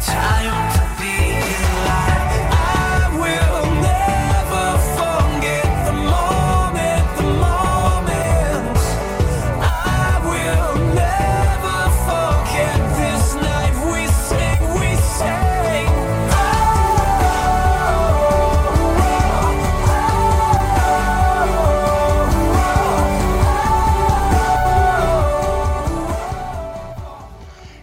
time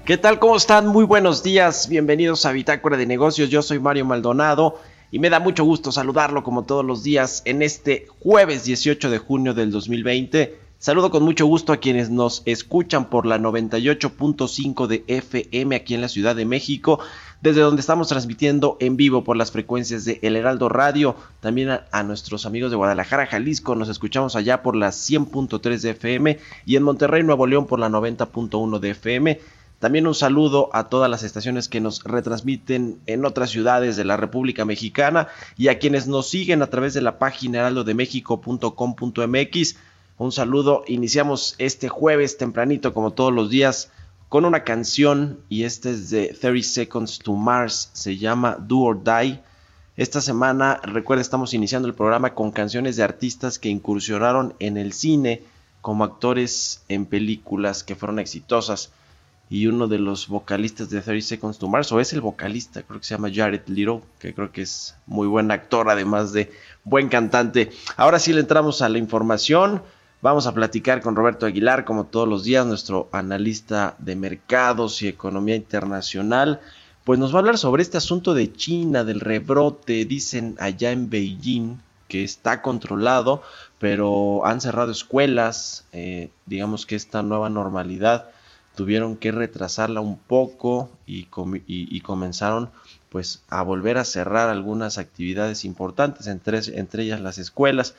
¿Qué tal? ¿Cómo están? Muy buenos días. Bienvenidos a Bitácora de Negocios. Yo soy Mario Maldonado y me da mucho gusto saludarlo como todos los días en este jueves 18 de junio del 2020. Saludo con mucho gusto a quienes nos escuchan por la 98.5 de FM aquí en la Ciudad de México, desde donde estamos transmitiendo en vivo por las frecuencias de El Heraldo Radio. También a, a nuestros amigos de Guadalajara, Jalisco, nos escuchamos allá por la 100.3 de FM y en Monterrey, Nuevo León por la 90.1 de FM. También un saludo a todas las estaciones que nos retransmiten en otras ciudades de la República Mexicana y a quienes nos siguen a través de la página heraldodemexico.com.mx. Un saludo. Iniciamos este jueves tempranito como todos los días con una canción y este es de 30 Seconds to Mars. Se llama Do or Die. Esta semana, recuerda, estamos iniciando el programa con canciones de artistas que incursionaron en el cine como actores en películas que fueron exitosas y uno de los vocalistas de 30 Seconds to Mars, o es el vocalista, creo que se llama Jared Little, que creo que es muy buen actor, además de buen cantante. Ahora sí le entramos a la información. Vamos a platicar con Roberto Aguilar, como todos los días, nuestro analista de mercados y economía internacional. Pues nos va a hablar sobre este asunto de China, del rebrote, dicen allá en Beijing que está controlado, pero han cerrado escuelas, eh, digamos que esta nueva normalidad tuvieron que retrasarla un poco y, comenzaron pues a volver a cerrar algunas actividades importantes, entre, entre ellas las escuelas.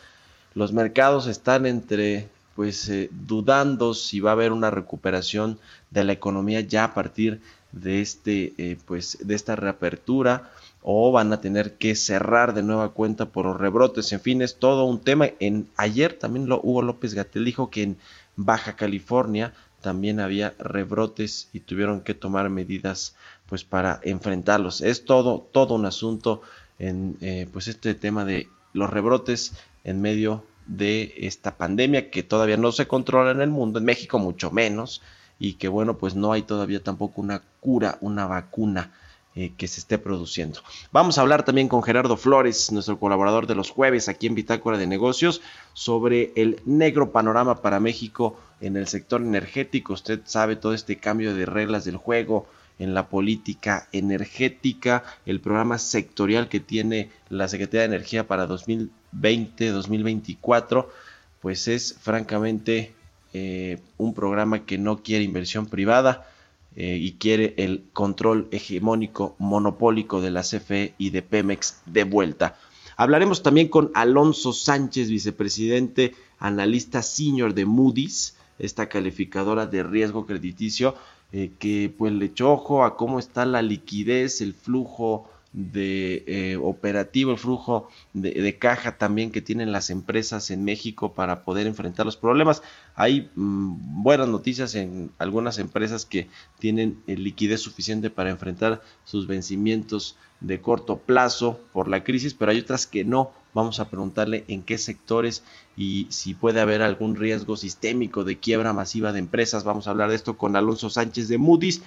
Los mercados están entre pues eh, dudando si va a haber una recuperación de la economía ya a partir de este eh, pues de esta reapertura o van a tener que cerrar de nueva cuenta por los rebrotes en fin es todo un tema en ayer también lo, Hugo López Gatel dijo que en Baja California también había rebrotes y tuvieron que tomar medidas pues para enfrentarlos. Es todo, todo un asunto en eh, pues este tema de los rebrotes en medio de esta pandemia que todavía no se controla en el mundo, en México mucho menos, y que bueno, pues no hay todavía tampoco una cura, una vacuna eh, que se esté produciendo. Vamos a hablar también con Gerardo Flores, nuestro colaborador de los jueves aquí en Bitácora de Negocios, sobre el negro panorama para México en el sector energético. Usted sabe todo este cambio de reglas del juego en la política energética, el programa sectorial que tiene la Secretaría de Energía para 2020-2024, pues es francamente eh, un programa que no quiere inversión privada eh, y quiere el control hegemónico monopólico de la CFE y de Pemex de vuelta. Hablaremos también con Alonso Sánchez, vicepresidente, analista senior de Moody's, esta calificadora de riesgo crediticio, eh, que pues le echó ojo a cómo está la liquidez, el flujo de eh, operativo, el flujo de, caja también que tienen las empresas en México para poder enfrentar los problemas. Hay mm, buenas noticias en algunas empresas que tienen eh, liquidez suficiente para enfrentar sus vencimientos de corto plazo por la crisis, pero hay otras que no. Vamos a preguntarle en qué sectores y si puede haber algún riesgo sistémico de quiebra masiva de empresas. Vamos a hablar de esto con Alonso Sánchez de Moody's.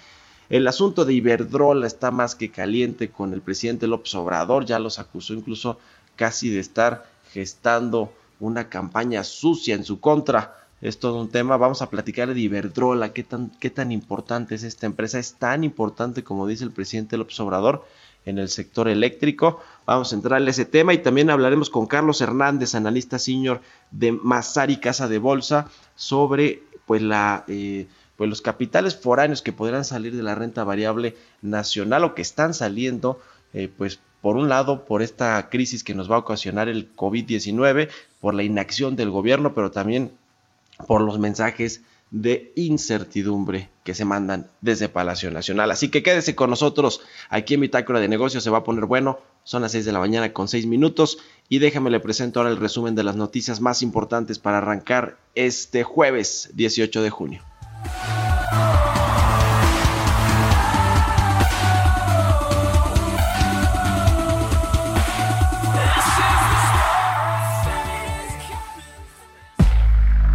El asunto de Iberdrola está más que caliente con el presidente López Obrador, ya los acusó incluso casi de estar gestando una campaña sucia en su contra. Es todo un tema. Vamos a platicar de Iberdrola. ¿Qué tan, qué tan importante es esta empresa? Es tan importante como dice el presidente López Obrador en el sector eléctrico. Vamos a entrar en ese tema y también hablaremos con Carlos Hernández, analista senior de Mazari Casa de Bolsa, sobre pues la eh, pues los capitales foráneos que podrán salir de la renta variable nacional o que están saliendo, eh, pues por un lado por esta crisis que nos va a ocasionar el COVID-19, por la inacción del gobierno, pero también por los mensajes de incertidumbre que se mandan desde Palacio Nacional. Así que quédese con nosotros aquí en Bitácora de Negocios, se va a poner bueno. Son las 6 de la mañana con 6 minutos y déjame le presento ahora el resumen de las noticias más importantes para arrancar este jueves 18 de junio.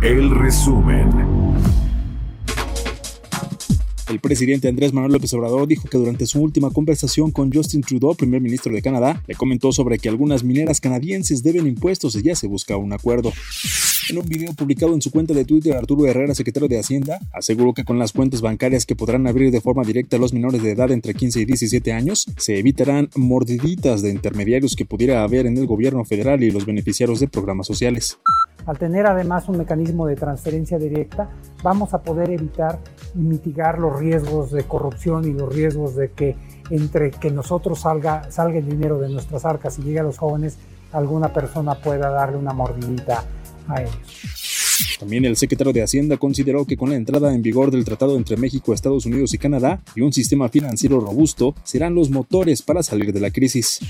El resumen. El presidente Andrés Manuel López Obrador dijo que durante su última conversación con Justin Trudeau, primer ministro de Canadá, le comentó sobre que algunas mineras canadienses deben impuestos y ya se busca un acuerdo. En un video publicado en su cuenta de Twitter, Arturo Herrera, secretario de Hacienda, aseguró que con las cuentas bancarias que podrán abrir de forma directa a los menores de edad entre 15 y 17 años, se evitarán mordiditas de intermediarios que pudiera haber en el gobierno federal y los beneficiarios de programas sociales. Al tener además un mecanismo de transferencia directa, vamos a poder evitar y mitigar los riesgos de corrupción y los riesgos de que entre que nosotros salga, salga el dinero de nuestras arcas y llegue a los jóvenes, alguna persona pueda darle una mordidita a ellos. También el secretario de Hacienda consideró que con la entrada en vigor del tratado entre México, Estados Unidos y Canadá y un sistema financiero robusto serán los motores para salir de la crisis.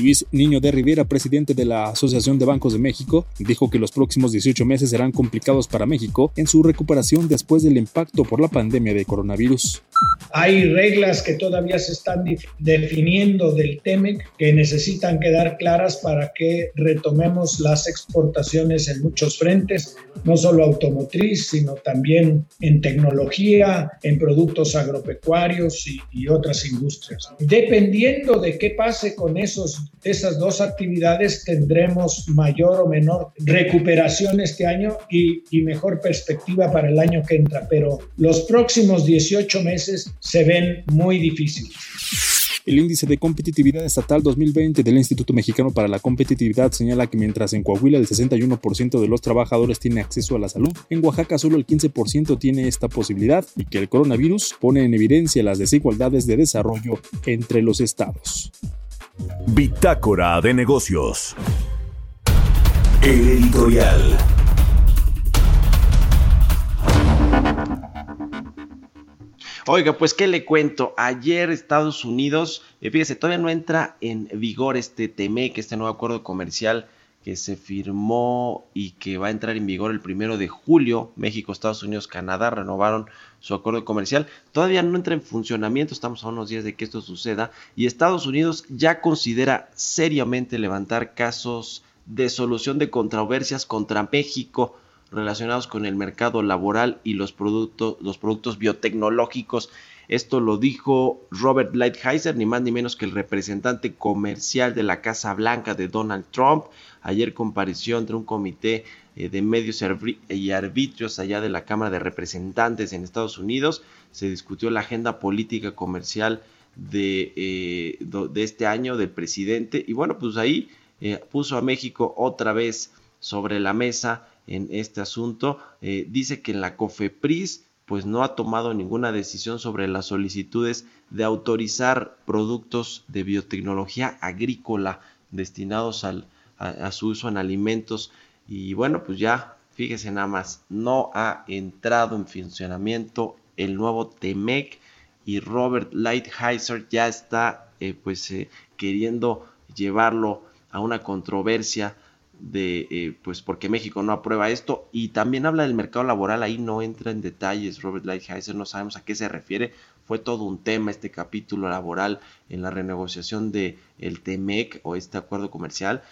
Luis Niño de Rivera, presidente de la Asociación de Bancos de México, dijo que los próximos 18 meses serán complicados para México en su recuperación después del impacto por la pandemia de coronavirus. Hay reglas que todavía se están definiendo del TEMEC que necesitan quedar claras para que retomemos las exportaciones en muchos frentes, no solo automotriz, sino también en tecnología, en productos agropecuarios y, y otras industrias. Dependiendo de qué pase con esos, esas dos actividades, tendremos mayor o menor recuperación este año y, y mejor perspectiva para el año que entra, pero los próximos 18 meses se ven muy difíciles. El índice de competitividad estatal 2020 del Instituto Mexicano para la Competitividad señala que mientras en Coahuila el 61% de los trabajadores tiene acceso a la salud, en Oaxaca solo el 15% tiene esta posibilidad y que el coronavirus pone en evidencia las desigualdades de desarrollo entre los estados. Bitácora de negocios. El editorial. Oiga, pues qué le cuento. Ayer Estados Unidos, eh, fíjese, todavía no entra en vigor este TEMEC, este nuevo acuerdo comercial que se firmó y que va a entrar en vigor el primero de julio. México, Estados Unidos, Canadá renovaron su acuerdo comercial. Todavía no entra en funcionamiento, estamos a unos días de que esto suceda. Y Estados Unidos ya considera seriamente levantar casos de solución de controversias contra México relacionados con el mercado laboral y los productos, los productos biotecnológicos. Esto lo dijo Robert Lighthizer, ni más ni menos que el representante comercial de la Casa Blanca de Donald Trump. Ayer compareció entre un comité eh, de medios y arbitrios allá de la Cámara de Representantes en Estados Unidos. Se discutió la agenda política comercial de, eh, de este año del presidente. Y bueno, pues ahí eh, puso a México otra vez sobre la mesa en este asunto. Dice que en la COFEPRIS pues no ha tomado ninguna decisión sobre las solicitudes de autorizar productos de biotecnología agrícola destinados al, a, su uso en alimentos. Y bueno, pues ya, fíjese nada más, no ha entrado en funcionamiento el nuevo TEMEC y Robert Lighthizer ya está eh, pues eh, queriendo llevarlo a una controversia de eh, pues porque México no aprueba esto. Y también habla del mercado laboral ahí no entra en detalles Robert Lighthizer no sabemos a qué se refiere. Fue todo un tema este capítulo laboral en la renegociación de el TEMEC o este acuerdo comercial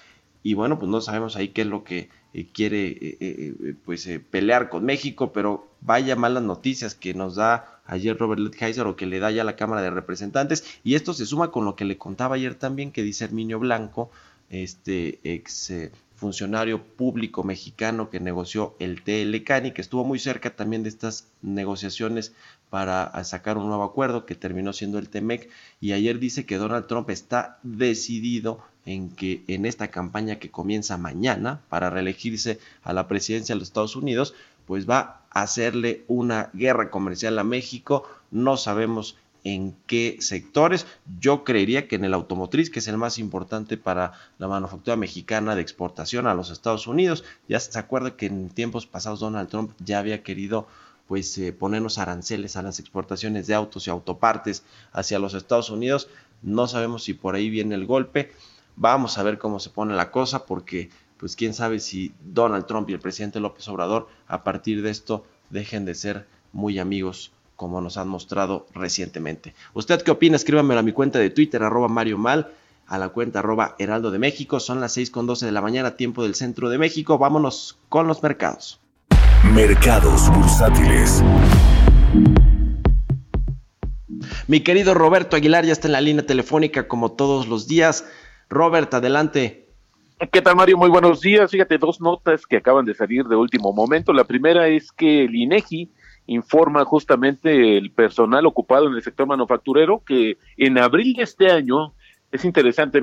y bueno pues no sabemos ahí qué es lo que eh, quiere eh, pues pelear con México pero vaya malas noticias que nos da ayer Robert Lighthizer o que le da ya la Cámara de Representantes. Y esto se suma con lo que le contaba ayer también que dice Herminio Blanco, este ex eh, funcionario público mexicano que negoció el TLCAN y que estuvo muy cerca también de estas negociaciones para sacar un nuevo acuerdo que terminó siendo el TEMEC y ayer dice que Donald Trump está decidido en que en esta campaña que comienza mañana para reelegirse a la presidencia de los Estados Unidos, pues va a hacerle una guerra comercial a México. No sabemos en qué sectores. Yo creería que en el automotriz, que es el más importante para la manufactura mexicana de exportación a los Estados Unidos. Ya se acuerda que en tiempos pasados Donald Trump ya había querido pues eh, ponernos aranceles a las exportaciones de autos y autopartes hacia los Estados Unidos. No sabemos si por ahí viene el golpe. Vamos a ver cómo se pone la cosa porque pues quién sabe si Donald Trump y el presidente López Obrador a partir de esto dejen de ser muy amigos como nos han mostrado recientemente. ¿Usted qué opina? Escríbamelo a mi cuenta de Twitter, arroba Mario Mal, a la cuenta arroba Heraldo de México. Son las 6 con 12 de la mañana, tiempo del centro de México. Vámonos con los mercados. Mercados bursátiles. Mi querido Roberto Aguilar ya está en la línea telefónica como todos los días. Robert, adelante. ¿Qué tal, Mario? Muy buenos días. Fíjate, dos notas que acaban de salir de último momento. La primera es que el INEGI informa justamente el personal ocupado en el sector manufacturero que en abril de este año, es interesante,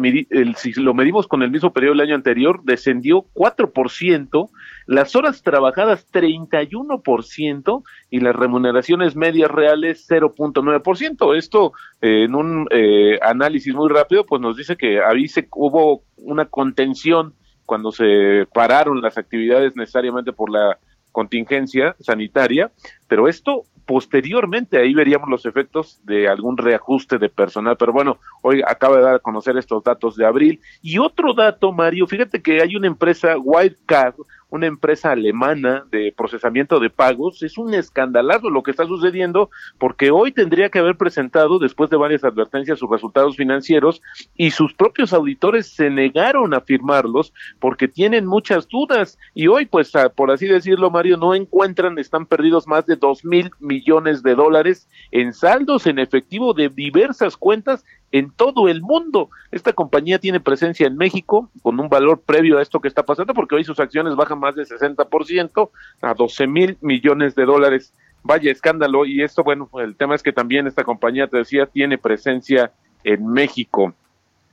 si lo medimos con el mismo periodo del año anterior, descendió 4%, las horas trabajadas 31% y las remuneraciones medias reales 0.9%. Esto eh, en un eh, análisis muy rápido, pues nos dice que ahí se, hubo una contención cuando se pararon las actividades necesariamente por la contingencia sanitaria, pero esto posteriormente ahí veríamos los efectos de algún reajuste de personal, pero bueno, hoy acaba de dar a conocer estos datos de abril. Y otro dato, Mario, fíjate que hay una empresa, Wildcard, una empresa alemana de procesamiento de pagos. Es un escandalazo lo que está sucediendo porque hoy tendría que haber presentado, después de varias advertencias, sus resultados financieros y sus propios auditores se negaron a firmarlos porque tienen muchas dudas y hoy, pues, por así decirlo, Mario, no encuentran, están perdidos más de dos mil millones de dólares en saldos en efectivo de diversas cuentas en todo el mundo. Esta compañía tiene presencia en México con un valor previo a esto que está pasando, porque hoy sus acciones bajan más de 60% a 12 mil millones de dólares. Vaya escándalo. Y esto, bueno, el tema es que también esta compañía, te decía, tiene presencia en México.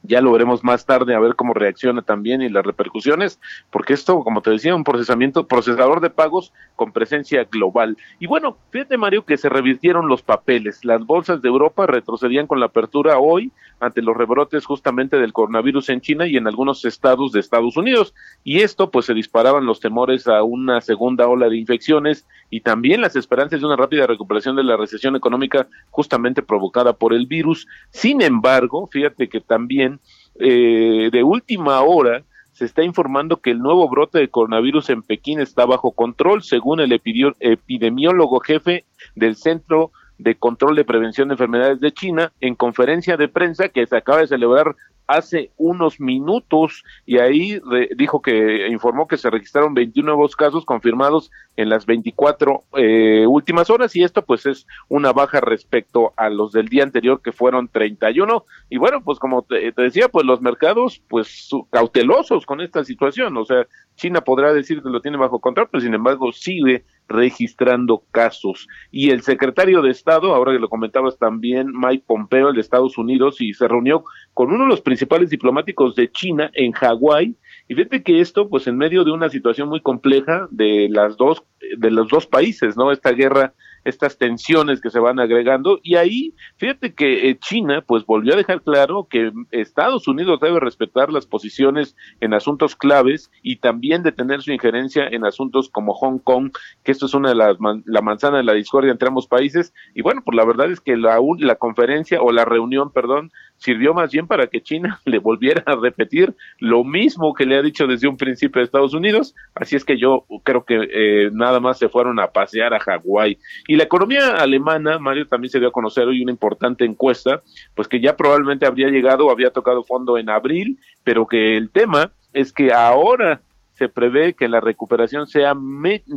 Ya lo veremos más tarde a ver cómo reacciona también y las repercusiones, porque esto, como te decía, un procesamiento, procesador de pagos con presencia global. Y bueno, fíjate Mario que se revirtieron los papeles. Las bolsas de Europa retrocedían con la apertura hoy ante los rebrotes justamente del coronavirus en China y en algunos estados de Estados Unidos. Y esto pues se disparaban los temores a una segunda ola de infecciones y también las esperanzas de una rápida recuperación de la recesión económica justamente provocada por el virus. Sin embargo, fíjate que también eh, de última hora se está informando que el nuevo brote de coronavirus en Pekín está bajo control, según el epidemiólogo jefe del Centro de Control de Prevención de Enfermedades de China, en conferencia de prensa que se acaba de celebrar hace unos minutos y ahí dijo que informó que se registraron 21 nuevos casos confirmados en las 24 eh, últimas horas y esto pues es una baja respecto a los del día anterior que fueron 31 y bueno pues como te, te decía pues los mercados pues cautelosos con esta situación. O sea China podrá decir que lo tiene bajo control pero sin embargo sigue registrando casos. Y el secretario de Estado, ahora que lo comentabas también, Mike Pompeo, el de Estados Unidos, y se reunió con uno de los principales diplomáticos de China en Hawái. Y fíjate que esto, pues en medio de una situación muy compleja de las dos, de los dos países, ¿no? Esta guerra estas tensiones que se van agregando y ahí fíjate que eh, China pues volvió a dejar claro que Estados Unidos debe respetar las posiciones en asuntos claves y también detener su injerencia en asuntos como Hong Kong, que esto es una de las la manzana de la discordia entre ambos países. Y bueno, pues la verdad es que la la conferencia o la reunión, perdón, sirvió más bien para que China le volviera a repetir lo mismo que le ha dicho desde un principio a Estados Unidos, así es que yo creo que eh, nada más se fueron a pasear a Hawái. Y la economía alemana, Mario, también se dio a conocer hoy una importante encuesta, pues que ya probablemente habría llegado, había tocado fondo en abril, pero que el tema es que ahora se prevé que la recuperación sea,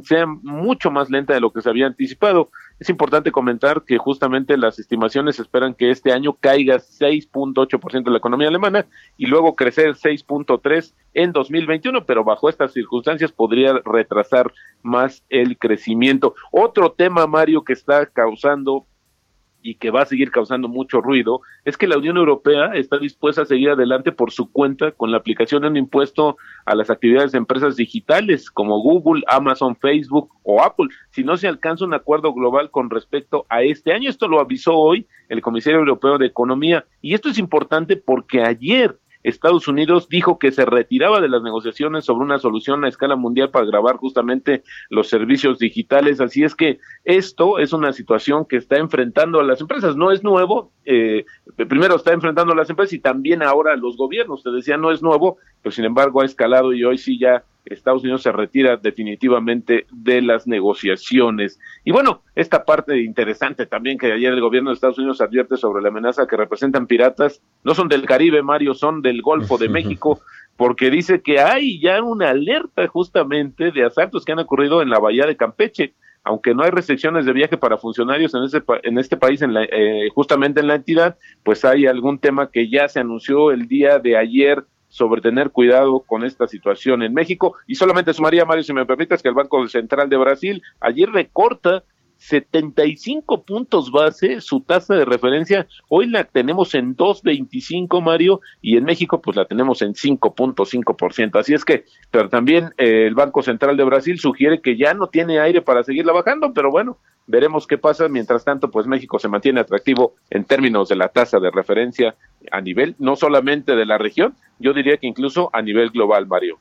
sea mucho más lenta de lo que se había anticipado. Es importante comentar que justamente las estimaciones esperan que este año caiga 6.8% de la economía alemana y luego crecer 6.3 en 2021, pero bajo estas circunstancias podría retrasar más el crecimiento. Otro tema, Mario, que está causando y que va a seguir causando mucho ruido, es que la Unión Europea está dispuesta a seguir adelante por su cuenta con la aplicación de un impuesto a las actividades de empresas digitales como Google, Amazon, Facebook o Apple, si no se alcanza un acuerdo global con respecto a este año. Esto lo avisó hoy el Comisario Europeo de Economía y esto es importante porque ayer Estados Unidos dijo que se retiraba de las negociaciones sobre una solución a escala mundial para grabar justamente los servicios digitales. Así es que esto es una situación que está enfrentando a las empresas. No es nuevo, eh, primero está enfrentando a las empresas y también ahora a los gobiernos. Te decía, no es nuevo, pero sin embargo ha escalado y hoy sí ya Estados Unidos se retira definitivamente de las negociaciones. Y bueno, esta parte interesante también que ayer el gobierno de Estados Unidos advierte sobre la amenaza que representan piratas, no son del Caribe, Mario, son del Golfo de México, porque dice que hay ya una alerta justamente de asaltos que han ocurrido en la bahía de Campeche. Aunque no hay restricciones de viaje para funcionarios en, ese, en este país, en la, eh, justamente en la entidad, pues hay algún tema que ya se anunció el día de ayer sobre tener cuidado con esta situación en México. Y solamente sumaría, Mario, si me permites, que el Banco Central de Brasil ayer recorta 75 puntos base su tasa de referencia. Hoy la tenemos en 2.25, Mario, y en México pues la tenemos en 5.5%. Así es que, pero también eh, el Banco Central de Brasil sugiere que ya no tiene aire para seguirla bajando, pero bueno, veremos qué pasa. Mientras tanto, pues México se mantiene atractivo en términos de la tasa de referencia a nivel no solamente de la región, yo diría que incluso a nivel global, Mario.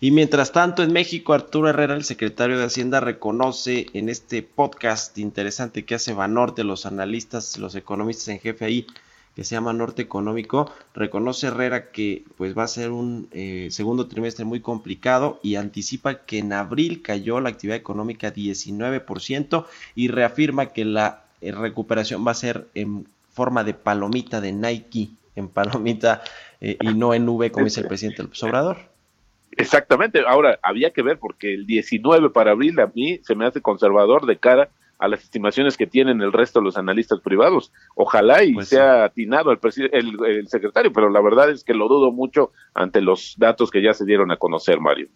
Y mientras tanto, en México, Arturo Herrera, el secretario de Hacienda, reconoce en este podcast interesante que hace Banorte, los analistas, los economistas en jefe ahí, que se llama Norte Económico, reconoce Herrera que pues va a ser un eh, segundo trimestre muy complicado y anticipa que en abril cayó la actividad económica 19% y reafirma que la eh, recuperación va a ser en forma de palomita de Nike, en palomita eh, y no en V como dice el presidente López Obrador. Exactamente, ahora había que ver porque el 19 para abril a mí se me hace conservador de cara a las estimaciones que tienen el resto de los analistas privados. Ojalá y pues sea atinado el, el, el, secretario, pero la verdad es que lo dudo mucho ante los datos que ya se dieron a conocer, Mario.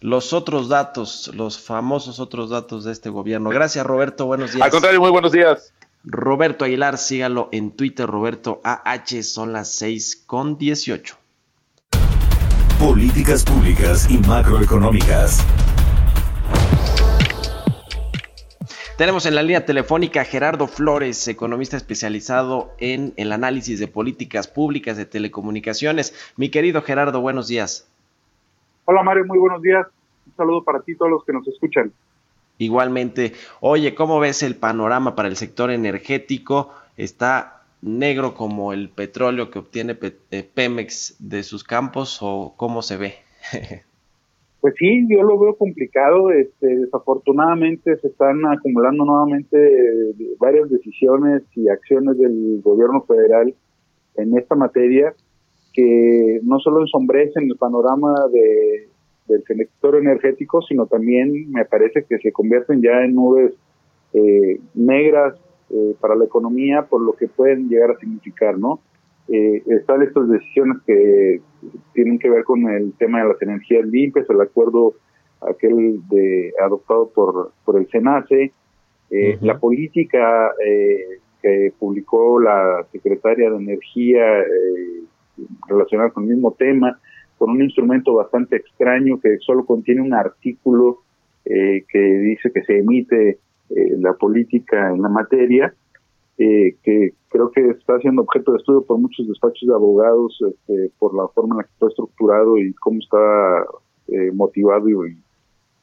Los otros datos, los famosos otros datos de este gobierno. Gracias, Roberto. Buenos días. Al contrario, muy buenos días. Roberto Aguilar, sígalo en Twitter, Roberto AH, son las 6 con 18. Políticas públicas y macroeconómicas. Tenemos en la línea telefónica a Gerardo Flores, economista especializado en el análisis de políticas públicas de telecomunicaciones. Mi querido Gerardo, buenos días. Hola Mario, muy buenos días. Un saludo para ti y todos los que nos escuchan. Igualmente, oye, ¿cómo ves el panorama para el sector energético? Está negro como el petróleo que obtiene eh, Pemex de sus campos o cómo se ve? pues sí, yo lo veo complicado. Este, desafortunadamente se están acumulando nuevamente eh, varias decisiones y acciones del gobierno federal en esta materia que no solo ensombrecen el panorama de, del sector energético, sino también me parece que se convierten ya en nubes eh, negras eh, para la economía por lo que pueden llegar a significar, ¿no? Eh, están estas decisiones que tienen que ver con el tema de las energías limpias, el acuerdo aquel de adoptado por, por el SENACE, eh, la política eh, que publicó la secretaria de Energía relacionada con el mismo tema, con un instrumento bastante extraño que solo contiene un artículo que dice que se emite eh, la política en la materia, eh, que creo que está siendo objeto de estudio por muchos despachos de abogados este, por la forma en la que está estructurado y cómo está eh, motivado y,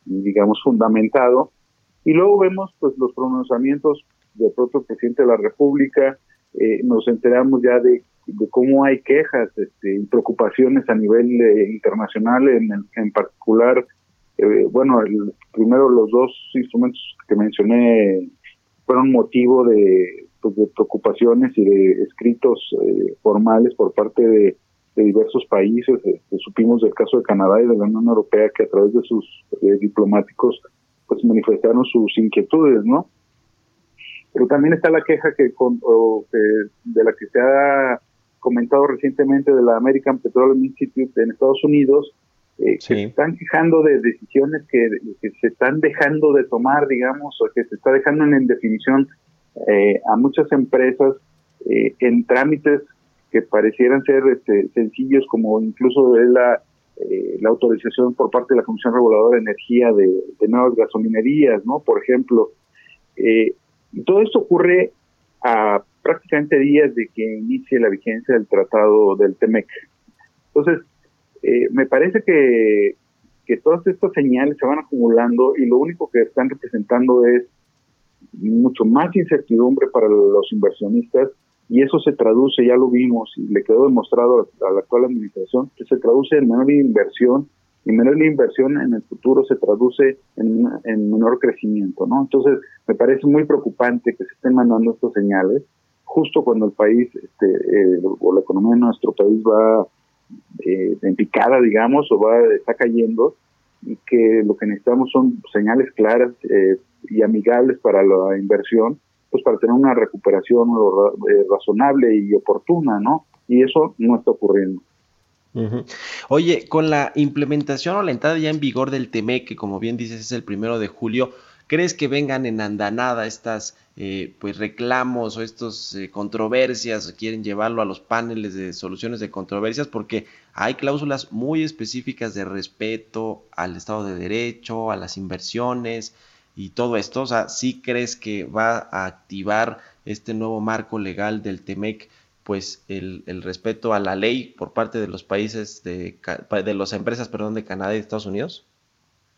digamos fundamentado. Y luego vemos pues los pronunciamientos del propio presidente de la República, nos enteramos ya de, cómo hay quejas este, y preocupaciones a nivel internacional, en, en particular eh, bueno, el, primero los dos instrumentos que mencioné fueron motivo de, pues, de preocupaciones y de escritos eh, formales por parte de, diversos países. Este, supimos del caso de Canadá y de la Unión Europea que a través de sus eh, diplomáticos pues manifestaron sus inquietudes, ¿no? Pero también está la queja que, con, de la que se ha comentado recientemente de la American Petroleum Institute en Estados Unidos, eh, que se están quejando de decisiones que, se están dejando de tomar, digamos, o que se está dejando en definición eh, a muchas empresas eh, en trámites que parecieran ser este, sencillos, como incluso la, eh, la autorización por parte de la Comisión Reguladora de Energía de, de nuevas gasolinerías, ¿no? Por ejemplo. y todo esto ocurre a prácticamente días de que inicie la vigencia del tratado del TEMEC. Entonces, eh, me parece que, que todas estas señales se van acumulando y lo único que están representando es mucho más incertidumbre para los inversionistas y eso se traduce, ya lo vimos y le quedó demostrado a la actual administración, que se traduce en menor inversión y menor inversión en el futuro se traduce en, en menor crecimiento, ¿no? Entonces, me parece muy preocupante que se estén mandando estas señales justo cuando el país, este, eh, o la economía de nuestro país va eh, en picada, digamos, o va está cayendo, y que lo que necesitamos son señales claras eh, y amigables para la inversión, pues para tener una recuperación eh, razonable y oportuna, ¿no? Y eso no está ocurriendo. Oye, con la implementación o la entrada ya en vigor del TEMEC, que como bien dices es el primero de julio, ¿Crees que vengan en andanada estas eh, pues reclamos o estas eh, controversias? ¿Quieren llevarlo a los paneles de soluciones de controversias? Porque hay cláusulas muy específicas de respeto al Estado de Derecho, a las inversiones y todo esto. O sea, ¿sí crees que va a activar este nuevo marco legal del TEMEC? pues el, el respeto a la ley por parte de los países de, de las empresas perdón de Canadá y Estados Unidos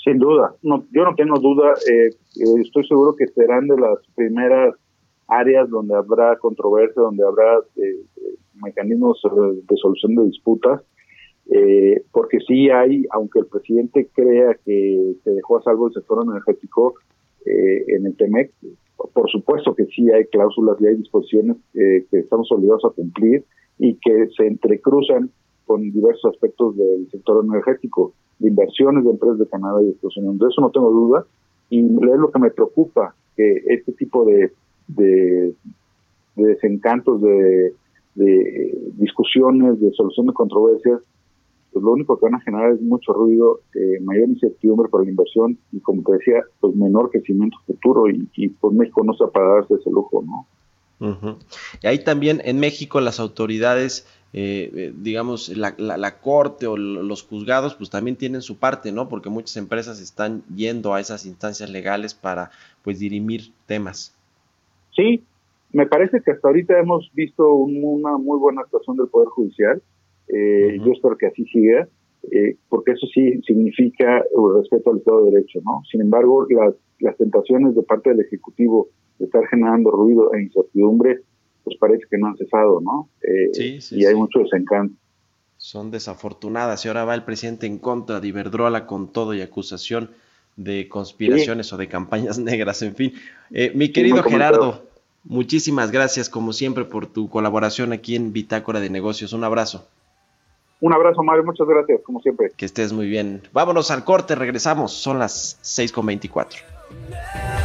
sin duda, no, yo no tengo duda, eh, eh, estoy seguro que serán de las primeras áreas donde habrá controversia, donde habrá eh, mecanismos de solución de disputas, porque sí hay, aunque el presidente crea que se dejó a salvo el sector energético en el TEMEC, por supuesto que sí hay cláusulas y hay disposiciones que estamos obligados a cumplir y que se entrecruzan con diversos aspectos del sector energético de inversiones de empresas de Canadá y Estados Unidos. De eso no tengo duda. Y es lo que me preocupa, que este tipo de, de, desencantos, de, discusiones, de solución de controversias, pues lo único que van a generar es mucho ruido, eh, mayor incertidumbre para la inversión y, como te decía, pues menor crecimiento futuro y, y pues México no está para darse ese lujo, ¿no? Y ahí también en México las autoridades eh, eh, digamos, la, la, corte o los juzgados, pues también tienen su parte, ¿no? Porque muchas empresas están yendo a esas instancias legales para, pues, dirimir temas. Sí, me parece que hasta ahorita hemos visto una muy buena actuación del Poder Judicial. Eh, yo espero que así siga, porque eso sí significa el respeto al Estado de Derecho, ¿no? Sin embargo, las, las tentaciones de parte del Ejecutivo de estar generando ruido e incertidumbre pues parece que no han cesado, ¿no? Eh, sí, sí, y hay mucho desencanto. Son desafortunadas y ahora va el presidente en contra de Iberdrola con todo y acusación de conspiraciones o de campañas negras, en fin. Eh, mi querido Gerardo, muchísimas gracias como siempre por tu colaboración aquí en Bitácora de Negocios. Un abrazo. Un abrazo, Mario. Muchas gracias, como siempre. Que estés muy bien. Vámonos al corte, regresamos. Son las 6.24.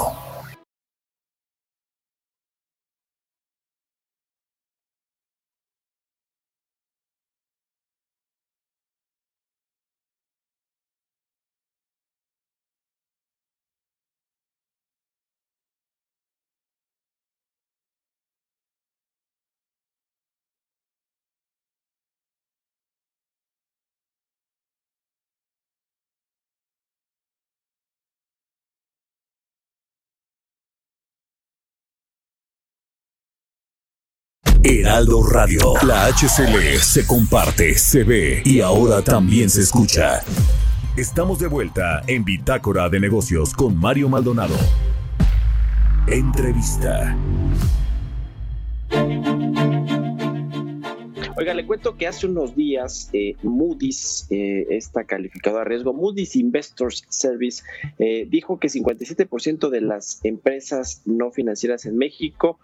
Heraldo Radio. La HCL se comparte, se ve y ahora también se escucha. Estamos de vuelta en Bitácora de Negocios con Mario Maldonado. Entrevista. Oiga, le cuento que hace unos días eh, Moody's, eh, esta calificadora de riesgo, Moody's Investors Service, eh, dijo que 57% de las empresas no financieras en México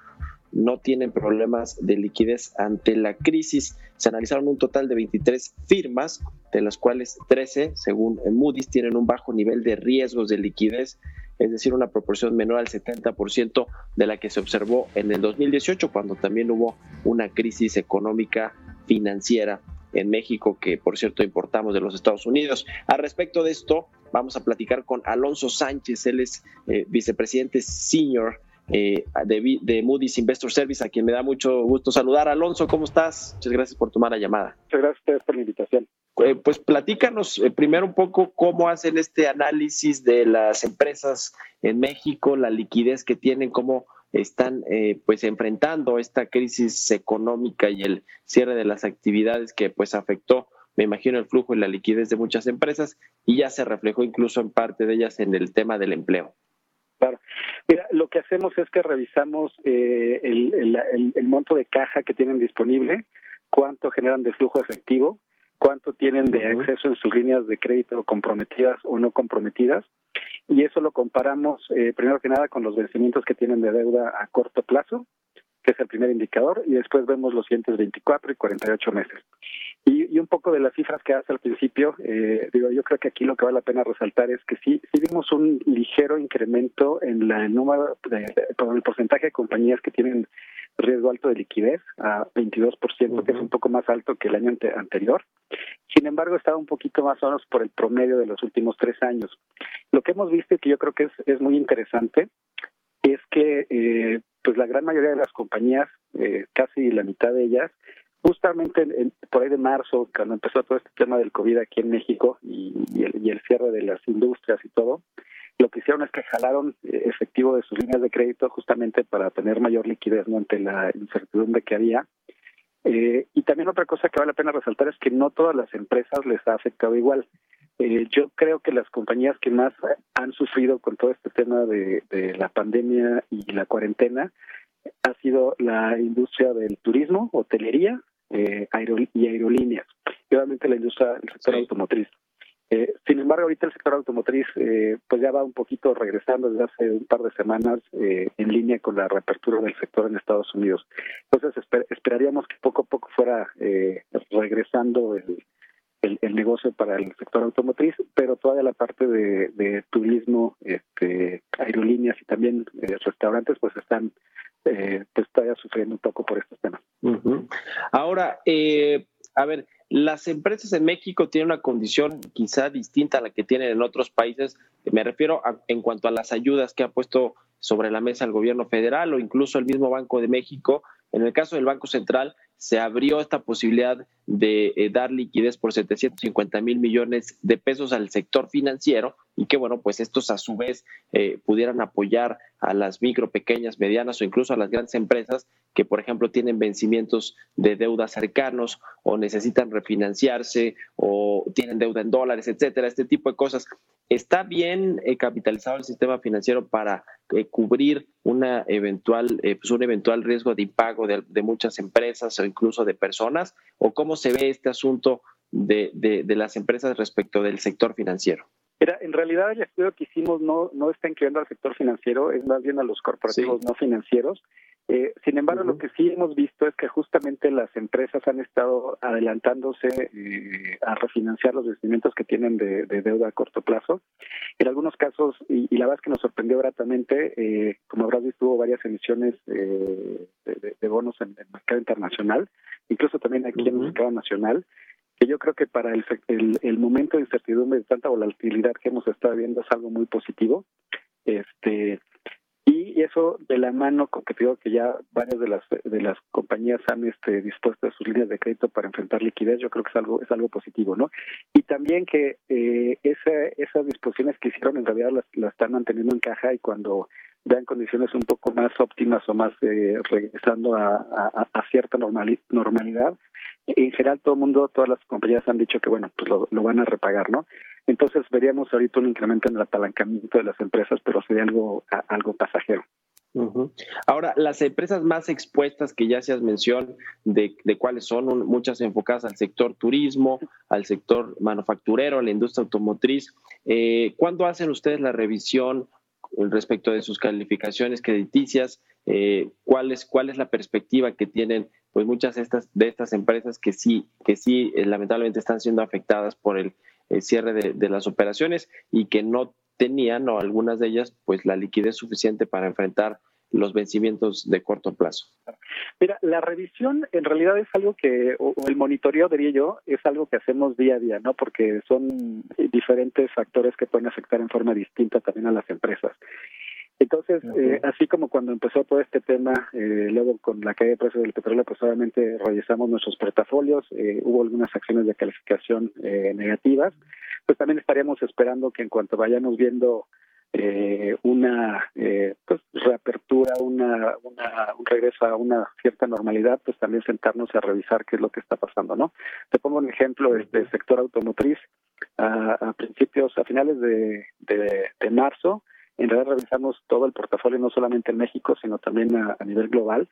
no tienen problemas de liquidez ante la crisis. Se analizaron un total de 23 firmas, de las cuales 13, según Moody's, tienen un bajo nivel de riesgos de liquidez, es decir, una proporción menor al 70% de la que se observó en el 2018, cuando también hubo una crisis económica financiera en México, que por cierto importamos de los Estados Unidos. Al respecto de esto, vamos a platicar con Alonso Sánchez, él es eh, vicepresidente senior eh, de, Moody's Investor Service, a quien me da mucho gusto saludar. Alonso, ¿cómo estás? Muchas gracias por tomar la llamada. Muchas gracias a ustedes por la invitación. Eh, pues platícanos eh, primero un poco cómo hacen este análisis de las empresas en México, la liquidez que tienen, cómo están pues enfrentando esta crisis económica y el cierre de las actividades que pues afectó me imagino el flujo y la liquidez de muchas empresas y ya se reflejó incluso en parte de ellas en el tema del empleo. Claro. Mira, lo que hacemos es que revisamos eh, el, monto de caja que tienen disponible, cuánto generan de flujo efectivo, cuánto tienen de acceso en sus líneas de crédito comprometidas o no comprometidas, y eso lo comparamos eh, primero que nada con los vencimientos que tienen de deuda a corto plazo, que es el primer indicador, y después vemos los siguientes 24 y 48 meses. Y, un poco de las cifras que hace al principio, eh, digo, yo creo que aquí lo que vale la pena resaltar es que sí, sí vimos un ligero incremento en la, número, de, el porcentaje de compañías que tienen riesgo alto de liquidez a 22%, que es un poco más alto que el año anterior. Sin embargo, estaba un poquito más o menos por el promedio de los últimos tres años. Lo que hemos visto y que yo creo que es, es muy interesante es que eh, pues la gran mayoría de las compañías, eh, casi la mitad de ellas, justamente por ahí de marzo, cuando empezó todo este tema del COVID aquí en México y, el, cierre de las industrias y todo, lo que hicieron es que jalaron eh, efectivo de sus líneas de crédito justamente para tener mayor liquidez ante la incertidumbre que había. Eh, y también otra cosa que vale la pena resaltar es que no todas las empresas les ha afectado igual. Eh, yo creo que las compañías que más han sufrido con todo este tema de la pandemia y la cuarentena ha sido la industria del turismo, hotelería eh, y aerolíneas, y obviamente la industria del sector automotriz. Eh, sin embargo, ahorita el sector automotriz eh, pues ya va un poquito regresando desde hace un par de semanas eh, en línea con la reapertura del sector en Estados Unidos. Entonces esperaríamos que poco a poco fuera eh, regresando el, el, negocio para el sector automotriz, pero toda la parte de, turismo, este, aerolíneas y también eh, restaurantes pues están eh, pues todavía sufriendo un poco por estos temas. Ahora, eh, a ver, las empresas en México tienen una condición quizá distinta a la que tienen en otros países. Me refiero en cuanto a las ayudas que ha puesto sobre la mesa el gobierno federal o incluso el mismo Banco de México. En el caso del Banco Central, se abrió esta posibilidad de eh, dar liquidez por 750 mil millones de pesos al sector financiero y que, bueno, pues estos a su vez eh, pudieran apoyar a las micro, pequeñas, medianas o incluso a las grandes empresas que, por ejemplo, tienen vencimientos de deuda cercanos o necesitan refinanciarse o tienen deuda en dólares, etcétera, este tipo de cosas. ¿Está bien eh, capitalizado el sistema financiero para cubrir una eventual, pues un eventual riesgo de impago de, de muchas empresas o incluso de personas? ¿O cómo se ve este asunto de, de, las empresas respecto del sector financiero? Era, en realidad el estudio que hicimos no, no está incluyendo al sector financiero, es más bien a los corporativos no financieros. Eh, sin embargo, lo que sí hemos visto es que justamente las empresas han estado adelantándose eh, a refinanciar los vencimientos que tienen de, deuda a corto plazo. En algunos casos, y, la verdad es que nos sorprendió gratamente, eh, como habrás visto, hubo varias emisiones de, bonos en el mercado internacional, incluso también aquí en el mercado nacional, que yo creo que para el, el, momento de incertidumbre de tanta volatilidad que hemos estado viendo es algo muy positivo. Este y eso de la mano con que digo que ya varias de las de las compañías han este dispuesto sus líneas de crédito para enfrentar liquidez yo creo que es algo es algo positivo no y también que eh, esa, esas disposiciones que hicieron en realidad las, las están manteniendo en caja y cuando vean condiciones un poco más óptimas o más eh, regresando a, a, cierta normalidad en general todo el mundo, todas las compañías han dicho que bueno, pues lo, van a repagar, ¿no? Entonces veríamos ahorita un incremento en el apalancamiento de las empresas, pero sería algo algo pasajero. Ahora, las empresas más expuestas que ya has mención de, cuáles son, muchas enfocadas al sector turismo, al sector manufacturero, a la industria automotriz. Eh, ¿Cuándo hacen ustedes la revisión respecto de sus calificaciones crediticias? Eh, ¿cuál, es, ¿Cuál es la perspectiva que tienen pues muchas de estas, de estas empresas que sí, que sí eh, lamentablemente están siendo afectadas por el, cierre de, de las operaciones y que no tenían, o algunas de ellas, pues la liquidez suficiente para enfrentar los vencimientos de corto plazo? Mira, la revisión en realidad es algo que, o el monitoreo, diría yo, es algo que hacemos día a día, ¿no? Porque son diferentes factores que pueden afectar en forma distinta también a las empresas. Entonces, eh, así como cuando empezó todo este tema, eh, luego con la caída de precios del petróleo, pues obviamente revisamos nuestros portafolios, eh, hubo algunas acciones de calificación negativas, pues también estaríamos esperando que en cuanto vayamos viendo una pues, reapertura, una, un regreso a una cierta normalidad, pues también sentarnos a revisar qué es lo que está pasando, ¿no? Te pongo un ejemplo, este sector automotriz, a, principios, a finales de, de marzo, en realidad revisamos todo el portafolio, no solamente en México, sino también a, nivel global.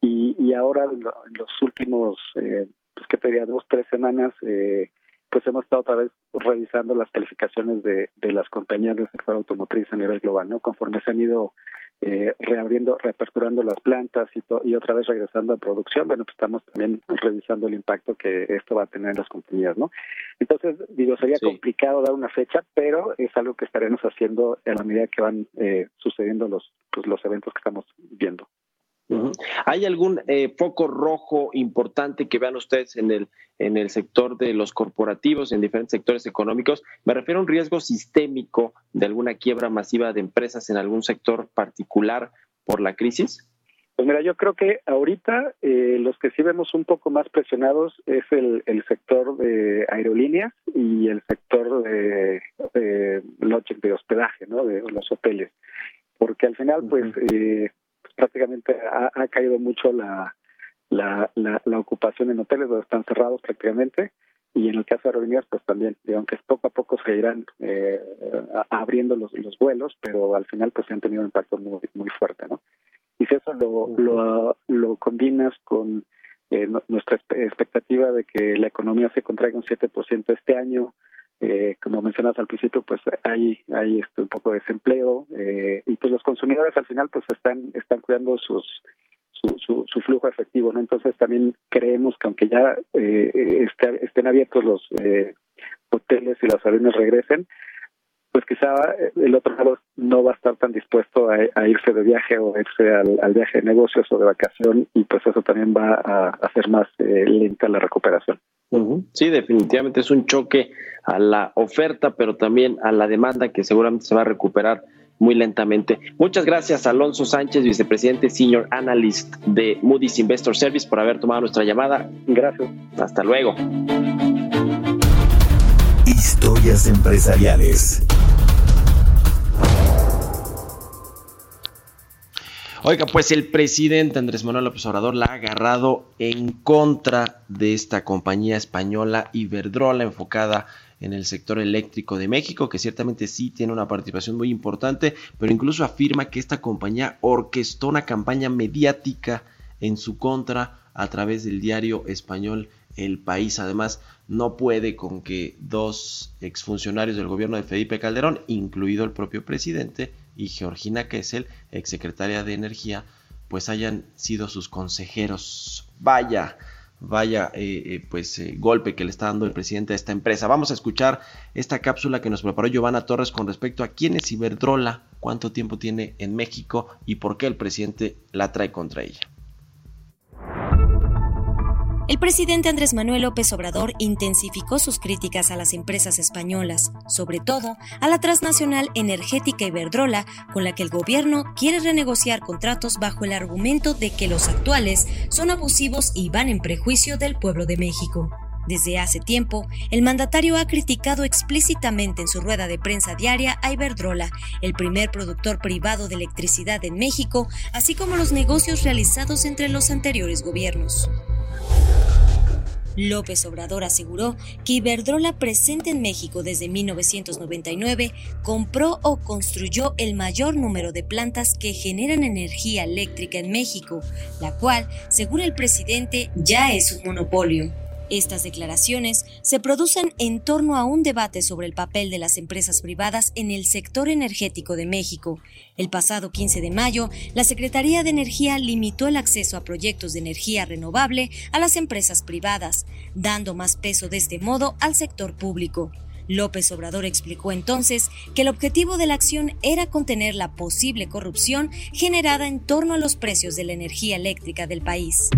Y, y ahora, en los últimos, eh, pues que te dos, tres semanas, eh, pues hemos estado otra vez revisando las calificaciones de, de las compañías del sector automotriz a nivel global, ¿no? Conforme se han ido eh, reabriendo, reaperturando las plantas y, y otra vez regresando a producción, bueno, pues estamos también revisando el impacto que esto va a tener en las compañías, ¿no? Entonces, digo, sería complicado dar una fecha, pero es algo que estaremos haciendo a la medida que van eh, sucediendo los, pues, los eventos que estamos viendo. ¿Hay algún eh, foco rojo importante que vean ustedes en el, en el sector de los corporativos, en diferentes sectores económicos? Me refiero a un riesgo sistémico de alguna quiebra masiva de empresas en algún sector particular por la crisis. Pues mira, yo creo que ahorita eh, los que sí vemos un poco más presionados es el, el sector de aerolíneas y el sector de, de de hospedaje, ¿no? De los hoteles. Porque al final, pues, eh, prácticamente ha, caído mucho la, la, la, ocupación en hoteles donde están cerrados prácticamente. Y en el caso de aerolíneas pues también aunque poco a poco se irán eh, abriendo los, los vuelos pero al final pues han tenido un impacto muy muy fuerte no y si eso lo lo, lo combinas con eh, nuestra expectativa de que la economía se contraiga un 7% este año eh, como mencionas al principio, pues hay, hay este, un poco de desempleo eh, y pues los consumidores al final pues están, están cuidando sus, su, su, flujo efectivo, ¿no? Entonces también creemos que aunque ya eh, estén abiertos los eh, hoteles y las aviones regresen, pues quizá el otro lado no va a estar tan dispuesto a, irse de viaje o irse al, al, viaje de negocios o de vacación y pues eso también va a hacer más lenta la recuperación. Sí, definitivamente es un choque a la oferta, pero también a la demanda que seguramente se va a recuperar muy lentamente. Muchas gracias, Alonso Sánchez, vicepresidente Senior Analyst de Moody's Investor Service, por haber tomado nuestra llamada. Gracias. Hasta luego. Historias empresariales. Oiga, pues el presidente Andrés Manuel López Obrador la ha agarrado en contra de esta compañía española Iberdrola enfocada en el sector eléctrico de México, que ciertamente sí tiene una participación muy importante, pero incluso afirma que esta compañía orquestó una campaña mediática en su contra a través del diario español El País. Además, no puede con que dos exfuncionarios del gobierno de Felipe Calderón, incluido el propio presidente, y Georgina Kessel, exsecretaria de Energía, pues hayan sido sus consejeros. Vaya, vaya eh, eh, pues eh, golpe que le está dando el presidente a esta empresa. Vamos a escuchar esta cápsula que nos preparó Giovanna Torres con respecto a quién es Iberdrola, cuánto tiempo tiene en México y por qué el presidente la trae contra ella. El presidente Andrés Manuel López Obrador intensificó sus críticas a las empresas españolas, sobre todo a la transnacional energética Iberdrola, con la que el gobierno quiere renegociar contratos bajo el argumento de que los actuales son abusivos y van en prejuicio del pueblo de México. Desde hace tiempo, el mandatario ha criticado explícitamente en su rueda de prensa diaria a Iberdrola, el primer productor privado de electricidad en México, así como los negocios realizados entre los anteriores gobiernos. López Obrador aseguró que Iberdrola, presente en México desde 1999, compró o construyó el mayor número de plantas que generan energía eléctrica en México, la cual, según el presidente, ya es un monopolio. Estas declaraciones se producen en torno a un debate sobre el papel de las empresas privadas en el sector energético de México. El pasado 15 de mayo, la Secretaría de Energía limitó el acceso a proyectos de energía renovable a las empresas privadas, dando más peso de este modo al sector público. López Obrador explicó entonces que el objetivo de la acción era contener la posible corrupción generada en torno a los precios de la energía eléctrica del país.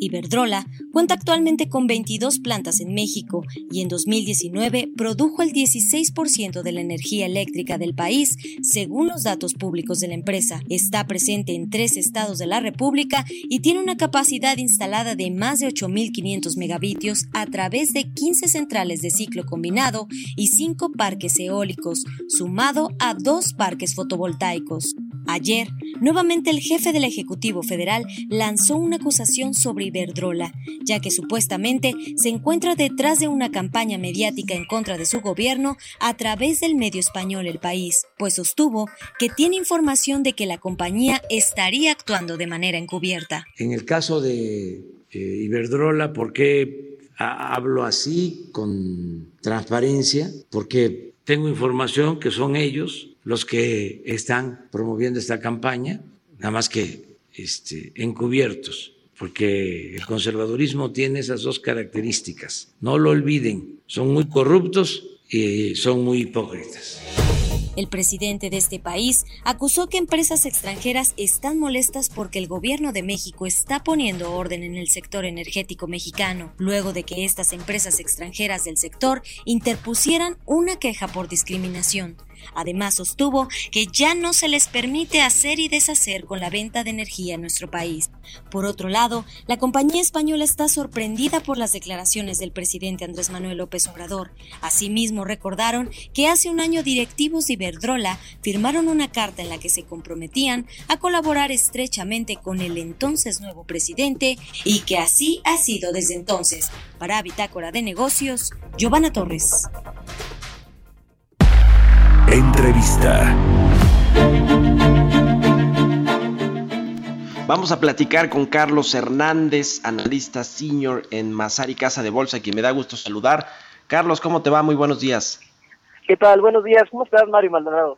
Iberdrola cuenta actualmente con 22 plantas en México y en 2019 produjo el 16% de la energía eléctrica del país, según los datos públicos de la empresa. Está presente en tres estados de la República y tiene una capacidad instalada de más de 8.500 megavatios a través de 15 centrales de ciclo combinado y 5 parques eólicos, sumado a dos parques fotovoltaicos. Ayer, nuevamente el jefe del Ejecutivo Federal lanzó una acusación sobre Iberdrola, ya que supuestamente se encuentra detrás de una campaña mediática en contra de su gobierno a través del medio español El País, pues sostuvo que tiene información de que la compañía estaría actuando de manera encubierta. En el caso de eh, Iberdrola, ¿por qué hablo así con transparencia? Porque tengo información que son ellos los que están promoviendo esta campaña, nada más que este, encubiertos, porque el conservadurismo tiene esas dos características. No lo olviden, son muy corruptos y son muy hipócritas. El presidente de este país acusó que empresas extranjeras están molestas porque el gobierno de México está poniendo orden en el sector energético mexicano, luego de que estas empresas extranjeras del sector interpusieran una queja por discriminación. Además, sostuvo que ya no se les permite hacer y deshacer con la venta de energía en nuestro país. Por otro lado, la compañía española está sorprendida por las declaraciones del presidente Andrés Manuel López Obrador. Asimismo, recordaron que hace un año directivos de Iberdrola firmaron una carta en la que se comprometían a colaborar estrechamente con el entonces nuevo presidente y que así ha sido desde entonces. Para Bitácora de Negocios, Giovanna Torres. Entrevista. Vamos a platicar con Carlos Hernández, analista senior en Masari Casa de Bolsa, quien me da gusto saludar. Carlos, ¿cómo te va? Muy buenos días. ¿Qué tal? Buenos días. ¿Cómo estás, Mario Maldonado?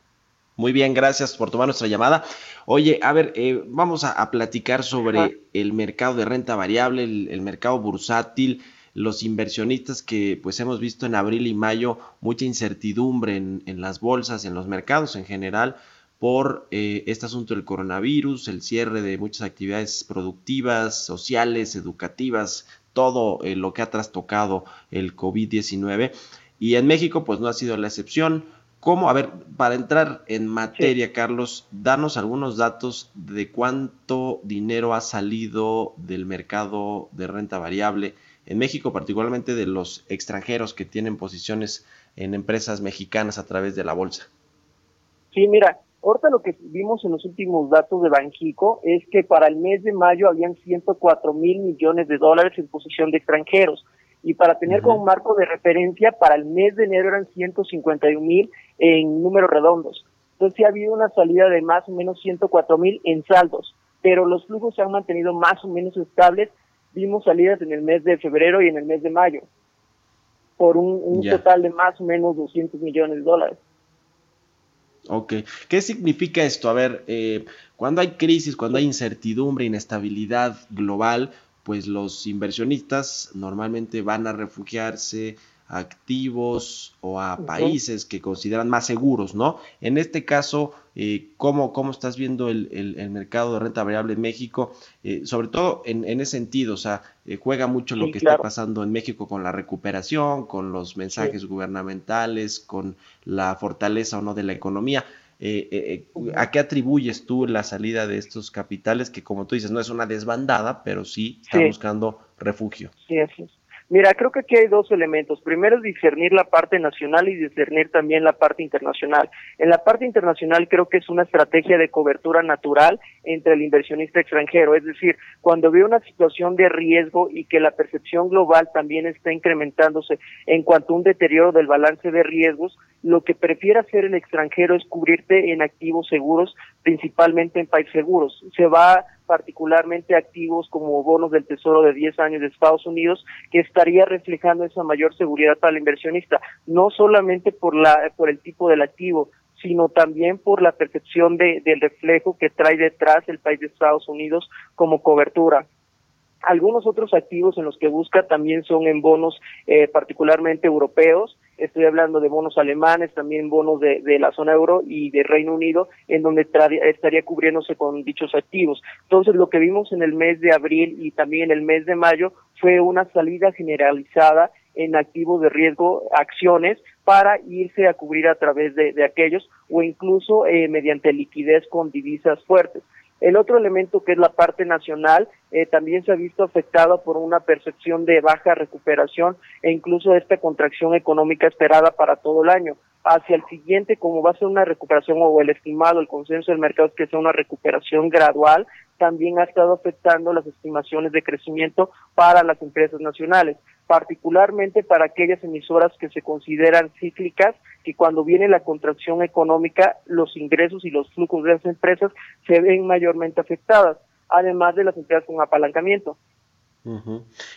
Muy bien, gracias por tomar nuestra llamada. Oye, a ver, eh, vamos a, platicar sobre el mercado de renta variable, el mercado bursátil los inversionistas que pues hemos visto en abril y mayo mucha incertidumbre en, las bolsas, en los mercados en general por eh, este asunto del coronavirus, el cierre de muchas actividades productivas, sociales, educativas, todo eh, lo que ha trastocado el COVID-19. Y en México pues no ha sido la excepción. ¿Cómo? A ver, para entrar en materia, Carlos, danos algunos datos de cuánto dinero ha salido del mercado de renta variable en México, particularmente de los extranjeros que tienen posiciones en empresas mexicanas a través de la bolsa? Sí, mira, ahorita lo que vimos en los últimos datos de Banjico es que para el mes de mayo habían 104 mil millones de dólares en posición de extranjeros. Y para tener como marco de referencia, para el mes de enero eran 151 mil en números redondos. Entonces sí ha habido una salida de más o menos 104 mil en saldos, pero los flujos se han mantenido más o menos estables vimos salidas en el mes de febrero y en el mes de mayo, por un, total de más o menos 200 millones de dólares. Ok, ¿qué significa esto? A ver, eh, cuando hay crisis, cuando hay incertidumbre, inestabilidad global, pues los inversionistas normalmente van a refugiarse activos o a países que consideran más seguros, ¿no? En este caso, eh, ¿cómo, ¿cómo, estás viendo el, el, mercado de renta variable en México? Eh, sobre todo en, en, ese sentido, o sea, eh, juega mucho lo que está pasando en México con la recuperación, con los mensajes gubernamentales, con la fortaleza o no de la economía. Eh, ¿A qué atribuyes tú la salida de estos capitales que, como tú dices, no es una desbandada, pero sí están buscando refugio? Sí, así es. Mira, creo que aquí hay dos elementos. Primero es discernir la parte nacional y discernir también la parte internacional. En la parte internacional creo que es una estrategia de cobertura natural entre el inversionista extranjero. Es decir, cuando ve una situación de riesgo y que la percepción global también está incrementándose en cuanto a un deterioro del balance de riesgos, lo que prefiere hacer el extranjero es cubrirte en activos seguros, principalmente en países seguros. Se va particularmente activos como bonos del Tesoro de 10 años de Estados Unidos, que estaría reflejando esa mayor seguridad para el inversionista, no solamente por, la, por el tipo del activo, sino también por la percepción de, del reflejo que trae detrás el país de Estados Unidos como cobertura. Algunos otros activos en los que busca también son en bonos eh, particularmente europeos, estoy hablando de bonos alemanes, también bonos de, la zona euro y de Reino Unido, en donde estaría cubriéndose con dichos activos. Entonces, lo que vimos en el mes de abril y también en el mes de mayo fue una salida generalizada en activos de riesgo, acciones, para irse a cubrir a través de, aquellos o incluso eh, mediante liquidez con divisas fuertes. El otro elemento que es la parte nacional eh, también se ha visto afectado por una percepción de baja recuperación e incluso esta contracción económica esperada para todo el año. Hacia el siguiente, como va a ser una recuperación o el estimado, el consenso del mercado es que sea una recuperación gradual, también ha estado afectando las estimaciones de crecimiento para las empresas nacionales particularmente para aquellas emisoras que se consideran cíclicas, que cuando viene la contracción económica, los ingresos y los flujos de las empresas se ven mayormente afectadas, además de las empresas con apalancamiento.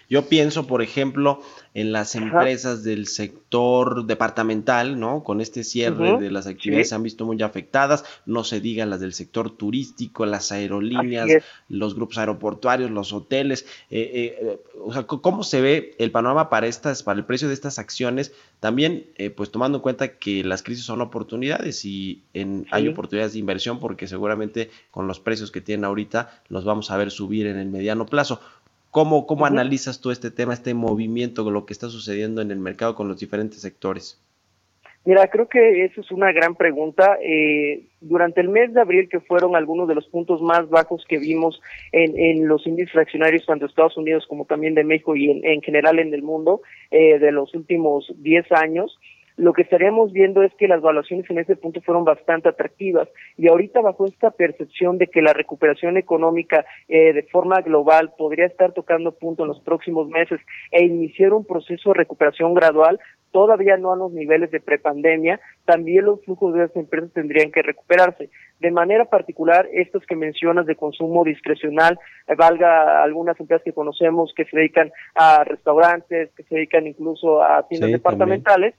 Yo pienso, por ejemplo, en las empresas del sector departamental, ¿no? Con este cierre de las actividades se han visto muy afectadas, no se digan las del sector turístico, las aerolíneas, los grupos aeroportuarios, los hoteles. Eh, eh, eh, o sea, ¿cómo se ve el panorama para estas, para el precio de estas acciones? También, pues tomando en cuenta que las crisis son oportunidades y en, hay oportunidades de inversión porque seguramente con los precios que tienen ahorita los vamos a ver subir en el mediano plazo. ¿Cómo, cómo analizas tú este tema, este movimiento, lo que está sucediendo en el mercado con los diferentes sectores? Mira, creo que eso es una gran pregunta. Eh, durante el mes de abril, que fueron algunos de los puntos más bajos que vimos en, en los índices fraccionarios, tanto de Estados Unidos como también de México y en, en general en el mundo, eh, de los últimos 10 años, lo que estaríamos viendo es que las valuaciones en ese punto fueron bastante atractivas y ahorita bajo esta percepción de que la recuperación económica eh, de forma global podría estar tocando punto en los próximos meses e iniciar un proceso de recuperación gradual, todavía no a los niveles de prepandemia, también los flujos de las empresas tendrían que recuperarse. De manera particular, estos que mencionas de consumo discrecional, eh, valga algunas empresas que conocemos que se dedican a restaurantes, que se dedican incluso a tiendas departamentales,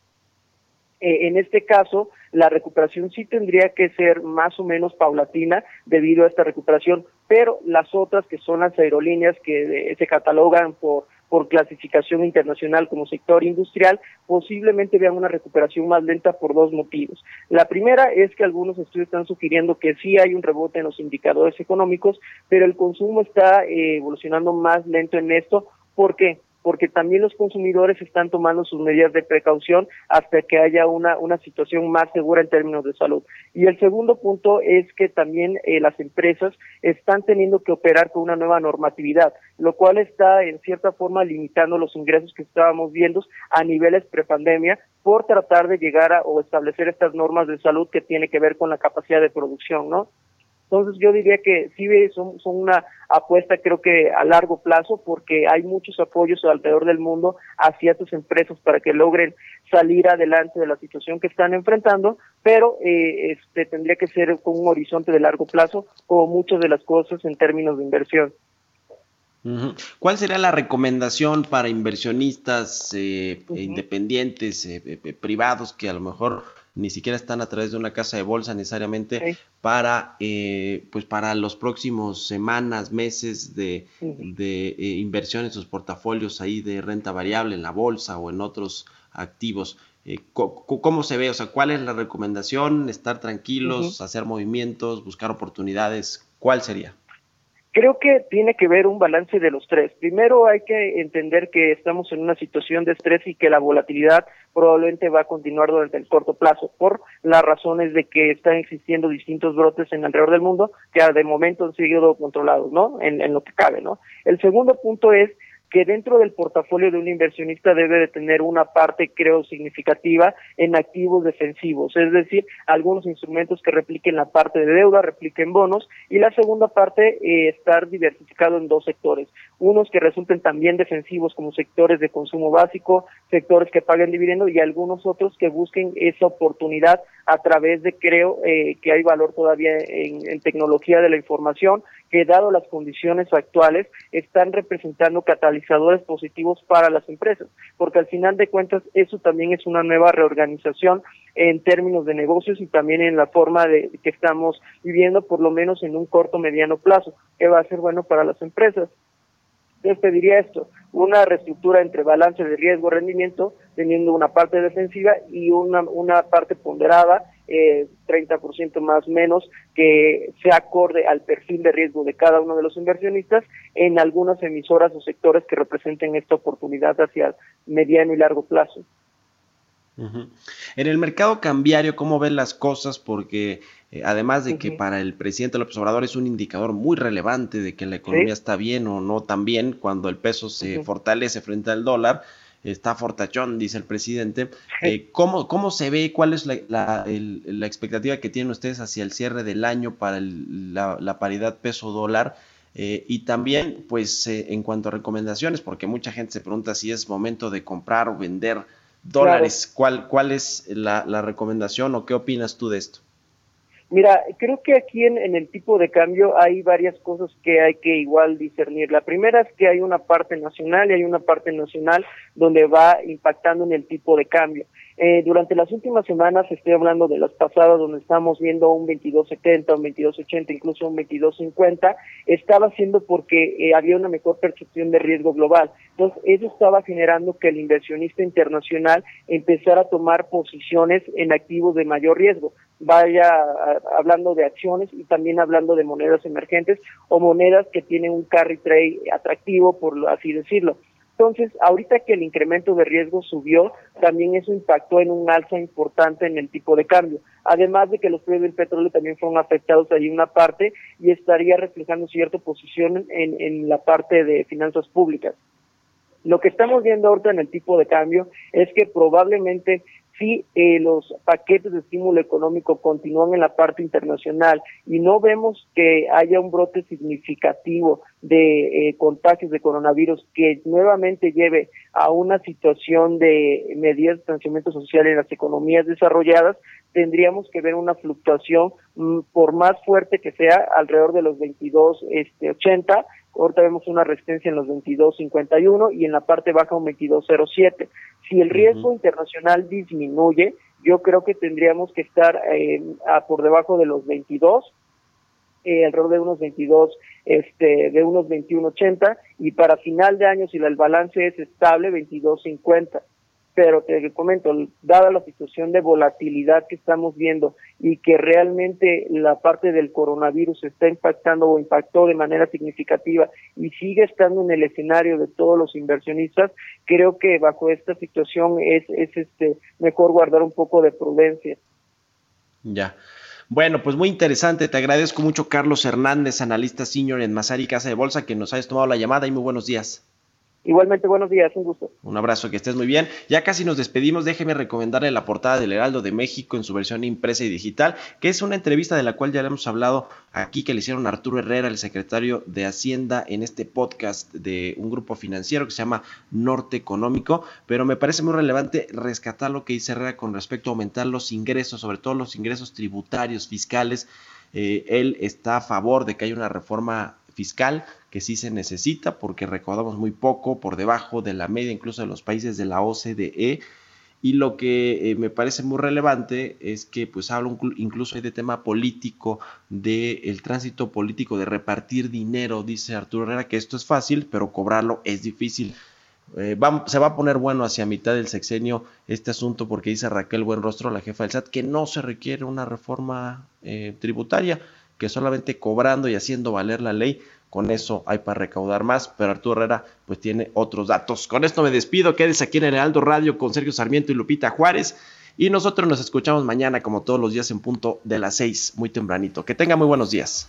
eh, en este caso, la recuperación sí tendría que ser más o menos paulatina debido a esta recuperación, pero las otras que son las aerolíneas que eh, se catalogan por clasificación internacional como sector industrial, posiblemente vean una recuperación más lenta por dos motivos. La primera es que algunos estudios están sugiriendo que sí hay un rebote en los indicadores económicos, pero el consumo está eh, evolucionando más lento en esto. ¿Por qué? Porque también los consumidores están tomando sus medidas de precaución hasta que haya una, una situación más segura en términos de salud. Y el segundo punto es que también eh, las empresas están teniendo que operar con una nueva normatividad, lo cual está en cierta forma limitando los ingresos que estábamos viendo a niveles prepandemia por tratar de llegar a o establecer estas normas de salud que tiene que ver con la capacidad de producción, ¿no? Entonces yo diría que sí son, son una apuesta creo que a largo plazo porque hay muchos apoyos alrededor del mundo hacia tus empresas para que logren salir adelante de la situación que están enfrentando, pero eh, este tendría que ser con un horizonte de largo plazo como muchas de las cosas en términos de inversión. ¿Cuál sería la recomendación para inversionistas eh, independientes, eh, privados, que a lo mejor ni siquiera están a través de una casa de bolsa necesariamente para eh, pues para los próximos semanas, meses de, de eh, inversión en sus portafolios ahí de renta variable en la bolsa o en otros activos. Eh, ¿Cómo se ve? O sea, ¿cuál es la recomendación? ¿Estar tranquilos, hacer movimientos, buscar oportunidades? ¿Cuál sería? Creo que tiene que ver un balance de los tres. Primero hay que entender que estamos en una situación de estrés y que la volatilidad probablemente va a continuar durante el corto plazo por las razones de que están existiendo distintos brotes en alrededor del mundo que de momento han sido controlados, ¿no? En, en lo que cabe, ¿no? El segundo punto es que dentro del portafolio de un inversionista debe de tener una parte, creo, significativa en activos defensivos, es decir, algunos instrumentos que repliquen la parte de deuda, repliquen bonos, y la segunda parte, eh, estar diversificado en dos sectores, unos que resulten también defensivos como sectores de consumo básico, sectores que paguen dividendo y algunos otros que busquen esa oportunidad a través de, creo, eh, que hay valor todavía en tecnología de la información, que dado las condiciones actuales están representando catalizadores positivos para las empresas, porque al final de cuentas eso también es una nueva reorganización en términos de negocios y también en la forma de que estamos viviendo, por lo menos en un corto mediano plazo, que va a ser bueno para las empresas. Entonces pediría esto, una reestructura entre balance de riesgo-rendimiento, teniendo una parte defensiva y una, una parte ponderada, eh, 30% más menos, que se acorde al perfil de riesgo de cada uno de los inversionistas en algunas emisoras o sectores que representen esta oportunidad hacia mediano y largo plazo. En el mercado cambiario, ¿cómo ven las cosas? Porque eh, además de que para el presidente López Obrador es un indicador muy relevante de que la economía está bien o no tan bien, cuando el peso se fortalece frente al dólar, está fortachón, dice el presidente. Eh, ¿cómo, ¿Cómo se ve? ¿Cuál es la, la, expectativa que tienen ustedes hacia el cierre del año para la, paridad peso-dólar? Eh, y también, pues, en cuanto a recomendaciones, porque mucha gente se pregunta si es momento de comprar o vender dólares. ¿Cuál, ¿Cuál es la, la recomendación o qué opinas tú de esto? Mira, creo que aquí en, el tipo de cambio hay varias cosas que hay que igual discernir. La primera es que hay una parte nacional y hay una parte nacional donde va impactando en el tipo de cambio. Eh, durante las últimas semanas, estoy hablando de las pasadas donde estamos viendo un 22.70, un 22.80, incluso un 22.50, estaba siendo porque eh, había una mejor percepción de riesgo global. Entonces, eso estaba generando que el inversionista internacional empezara a tomar posiciones en activos de mayor riesgo. Vaya hablando de acciones y también hablando de monedas emergentes o monedas que tienen un carry trade atractivo, por así decirlo. Entonces, ahorita que el incremento de riesgo subió, también eso impactó en un alza importante en el tipo de cambio. Además de que los precios del petróleo también fueron afectados ahí una parte y estaría reflejando cierta posición en, en la parte de finanzas públicas. Lo que estamos viendo ahorita en el tipo de cambio es que probablemente si eh, los paquetes de estímulo económico continúan en la parte internacional y no vemos que haya un brote significativo de eh, contagios de coronavirus que nuevamente lleve a una situación de medidas de distanciamiento social en las economías desarrolladas, tendríamos que ver una fluctuación mm, por más fuerte que sea alrededor de los 22 este 80 ahorita vemos una resistencia en los 22.51 y en la parte baja un 22.07. Si el riesgo internacional disminuye, yo creo que tendríamos que estar eh, a, por debajo de los 22, eh, alrededor de unos 22, este, de unos 21.80 y para final de año si el balance es estable 22.50 pero te comento, dada la situación de volatilidad que estamos viendo y que realmente la parte del coronavirus está impactando o impactó de manera significativa y sigue estando en el escenario de todos los inversionistas, creo que bajo esta situación es, es este mejor guardar un poco de prudencia. Ya. Bueno, pues muy interesante. Te agradezco mucho, Carlos Hernández, analista senior en Masari Casa de Bolsa, que nos hayas tomado la llamada y muy buenos días. Igualmente, buenos días, un gusto. Un abrazo, que estés muy bien. Ya casi nos despedimos. Déjeme recomendarle la portada del Heraldo de México en su versión impresa y digital, que es una entrevista de la cual ya le hemos hablado aquí, que le hicieron Arturo Herrera, el secretario de Hacienda, en este podcast de un grupo financiero que se llama Norte Económico. Pero me parece muy relevante rescatar lo que dice Herrera con respecto a aumentar los ingresos, sobre todo los ingresos tributarios, fiscales. Eh, él está a favor de que haya una reforma fiscal que sí se necesita porque recaudamos muy poco por debajo de la media incluso de los países de la OCDE y lo que eh, me parece muy relevante es que pues hablo incluso de tema político, del el tránsito político, de repartir dinero, dice Arturo Herrera, que esto es fácil, pero cobrarlo es difícil. Eh, se va a poner bueno hacia mitad del sexenio este asunto porque dice Raquel Buenrostro, la jefa del SAT, que no se requiere una reforma eh, tributaria, que solamente cobrando y haciendo valer la ley, con eso hay para recaudar más, pero Arturo Herrera pues tiene otros datos. Con esto me despido, quédese aquí en el Heraldo Radio con Sergio Sarmiento y Lupita Juárez. Y nosotros nos escuchamos mañana, como todos los días, en punto de las seis, muy tempranito. Que tenga muy buenos días.